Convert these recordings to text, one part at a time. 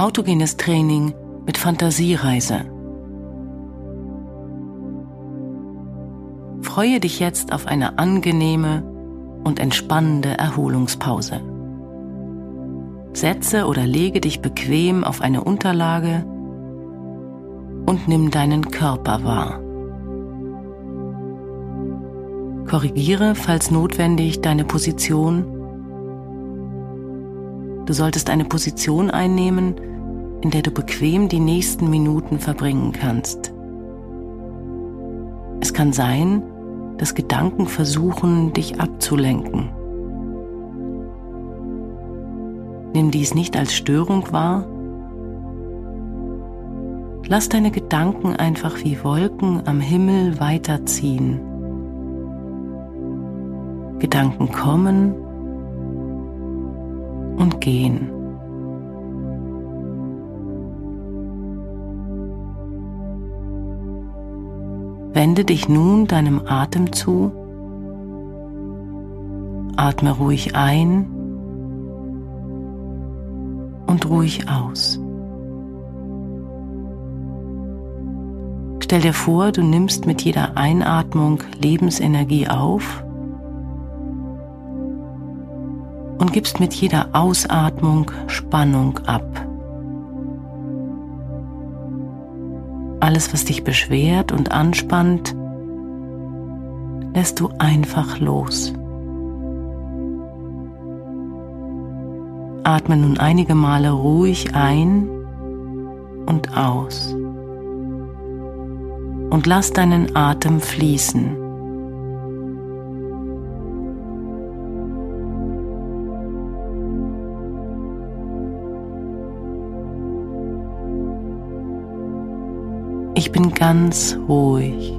Autogenes Training mit Fantasiereise. Freue dich jetzt auf eine angenehme und entspannende Erholungspause. Setze oder lege dich bequem auf eine Unterlage und nimm deinen Körper wahr. Korrigiere, falls notwendig, deine Position. Du solltest eine Position einnehmen, in der du bequem die nächsten Minuten verbringen kannst. Es kann sein, dass Gedanken versuchen, dich abzulenken. Nimm dies nicht als Störung wahr. Lass deine Gedanken einfach wie Wolken am Himmel weiterziehen. Gedanken kommen und gehen. Wende dich nun deinem Atem zu. Atme ruhig ein und ruhig aus. Stell dir vor, du nimmst mit jeder Einatmung Lebensenergie auf und gibst mit jeder Ausatmung Spannung ab. Alles, was dich beschwert und anspannt, lässt du einfach los. Atme nun einige Male ruhig ein und aus. Und lass deinen Atem fließen. Ich bin ganz ruhig.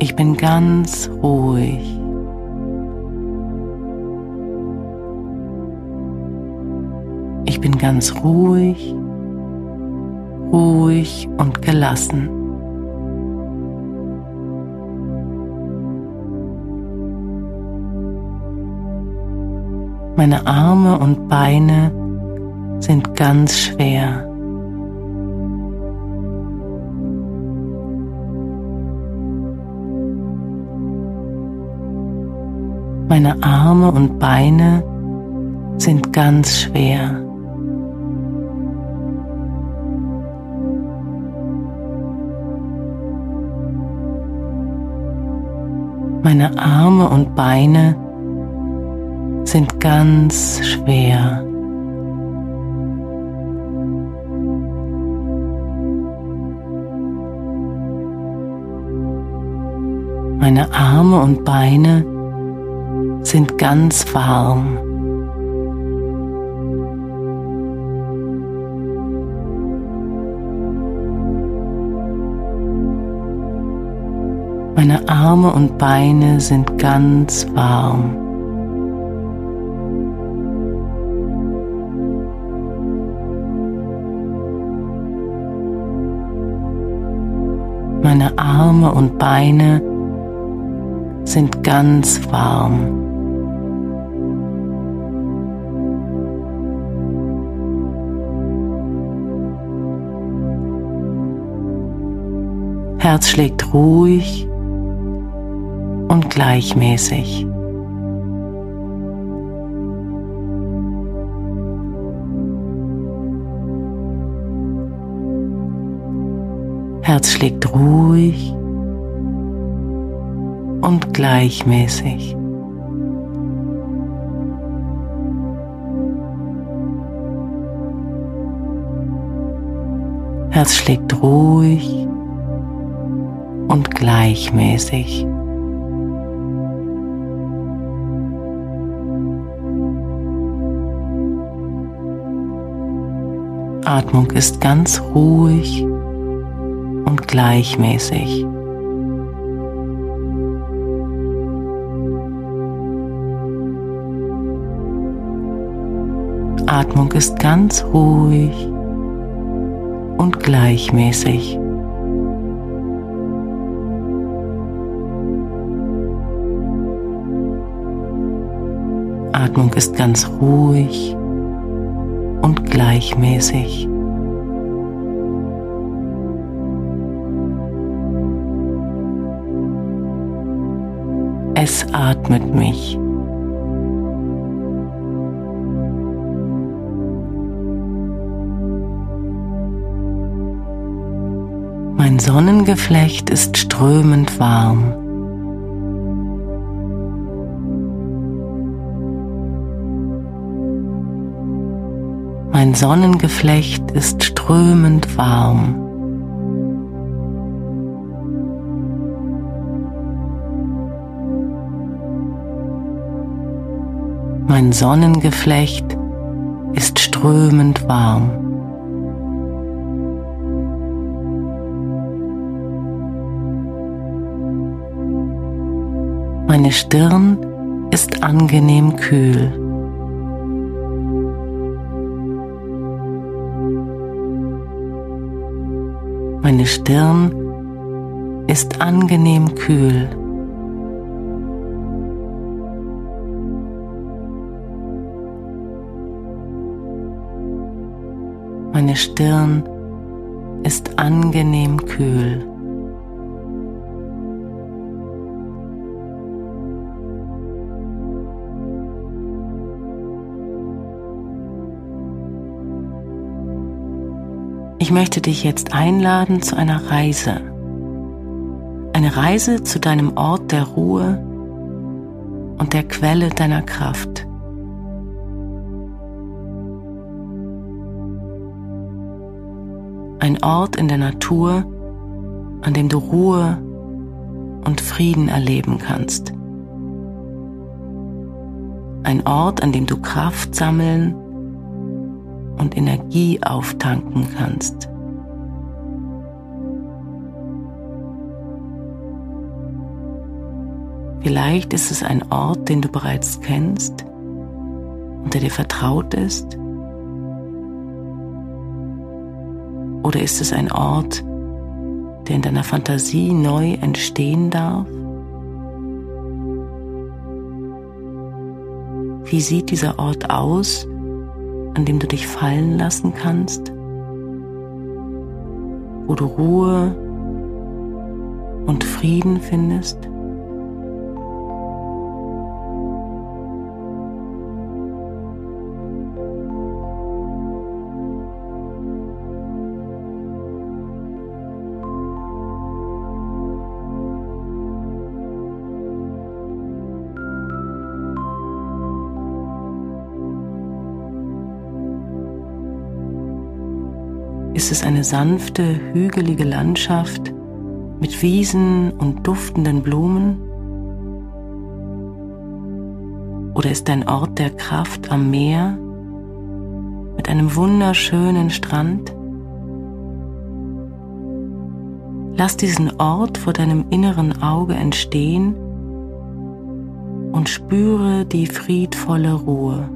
Ich bin ganz ruhig. Ich bin ganz ruhig, ruhig und gelassen. Meine Arme und Beine sind ganz schwer. Meine Arme und Beine sind ganz schwer. Meine Arme und Beine sind ganz schwer. Meine Arme und Beine sind ganz warm. Meine Arme und Beine sind ganz warm. Meine Arme und Beine sind ganz warm. Herz schlägt ruhig und gleichmäßig. Herz schlägt ruhig und gleichmäßig. Herz schlägt ruhig und gleichmäßig. Atmung ist ganz ruhig und gleichmäßig. Atmung ist ganz ruhig und gleichmäßig. Einatmung ist ganz ruhig und gleichmäßig. Es atmet mich. Mein Sonnengeflecht ist strömend warm. Mein Sonnengeflecht ist strömend warm. Mein Sonnengeflecht ist strömend warm. Meine Stirn ist angenehm kühl. Meine Stirn ist angenehm kühl. Meine Stirn ist angenehm kühl. Ich möchte dich jetzt einladen zu einer Reise. Eine Reise zu deinem Ort der Ruhe und der Quelle deiner Kraft. Ein Ort in der Natur, an dem du Ruhe und Frieden erleben kannst. Ein Ort, an dem du Kraft sammeln und Energie auftanken kannst. Vielleicht ist es ein Ort, den du bereits kennst und der dir vertraut ist. Oder ist es ein Ort, der in deiner Fantasie neu entstehen darf? Wie sieht dieser Ort aus, an dem du dich fallen lassen kannst, wo du Ruhe und Frieden findest. Ist es eine sanfte, hügelige Landschaft mit Wiesen und duftenden Blumen? Oder ist ein Ort der Kraft am Meer mit einem wunderschönen Strand? Lass diesen Ort vor deinem inneren Auge entstehen und spüre die friedvolle Ruhe.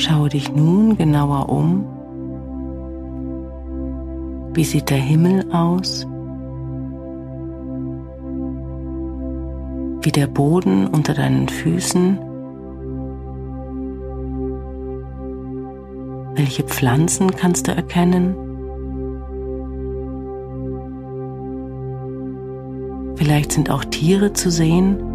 Schaue dich nun genauer um. Wie sieht der Himmel aus? Wie der Boden unter deinen Füßen? Welche Pflanzen kannst du erkennen? Vielleicht sind auch Tiere zu sehen.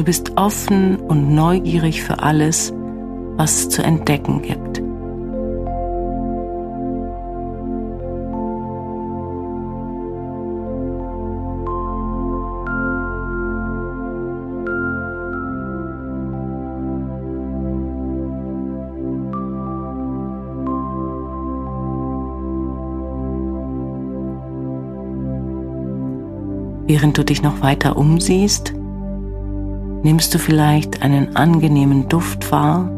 Du bist offen und neugierig für alles, was es zu entdecken gibt. Während du dich noch weiter umsiehst, Nimmst du vielleicht einen angenehmen Duft wahr?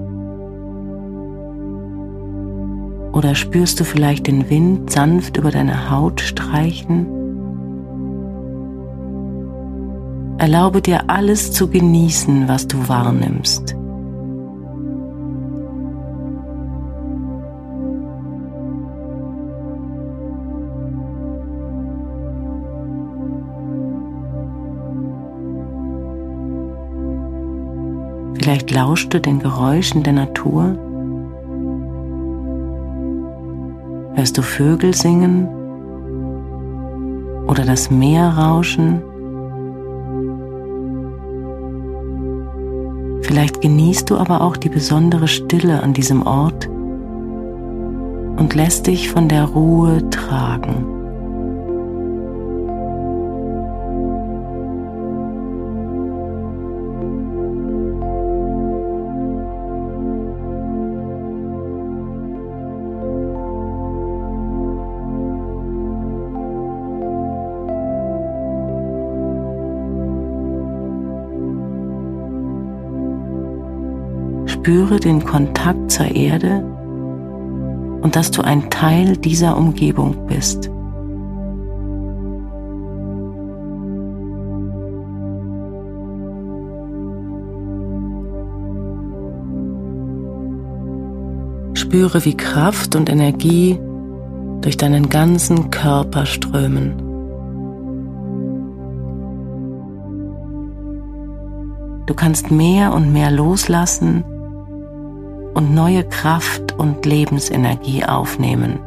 Oder spürst du vielleicht den Wind sanft über deine Haut streichen? Erlaube dir alles zu genießen, was du wahrnimmst. Vielleicht lauschst du den Geräuschen der Natur. Hörst du Vögel singen oder das Meer rauschen? Vielleicht genießt du aber auch die besondere Stille an diesem Ort und lässt dich von der Ruhe tragen. Spüre den Kontakt zur Erde und dass du ein Teil dieser Umgebung bist. Spüre, wie Kraft und Energie durch deinen ganzen Körper strömen. Du kannst mehr und mehr loslassen und neue Kraft und Lebensenergie aufnehmen.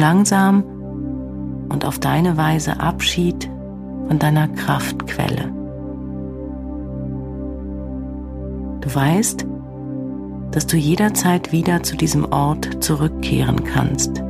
Langsam und auf deine Weise Abschied von deiner Kraftquelle. Du weißt, dass du jederzeit wieder zu diesem Ort zurückkehren kannst.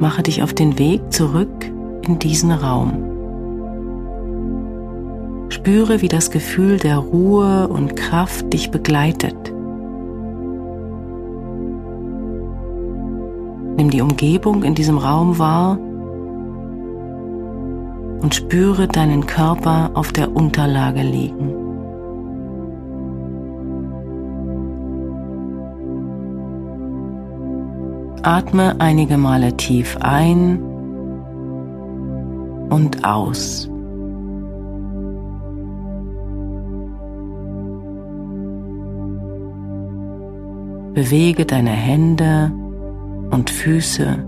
Mache dich auf den Weg zurück in diesen Raum. Spüre, wie das Gefühl der Ruhe und Kraft dich begleitet. Nimm die Umgebung in diesem Raum wahr und spüre deinen Körper auf der Unterlage liegen. Atme einige Male tief ein und aus. Bewege deine Hände und Füße.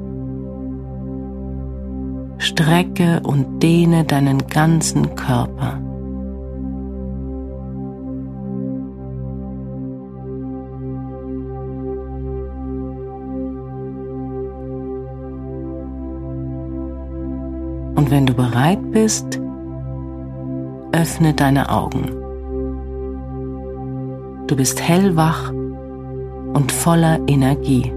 Strecke und dehne deinen ganzen Körper. Wenn du bereit bist, öffne deine Augen. Du bist hellwach und voller Energie.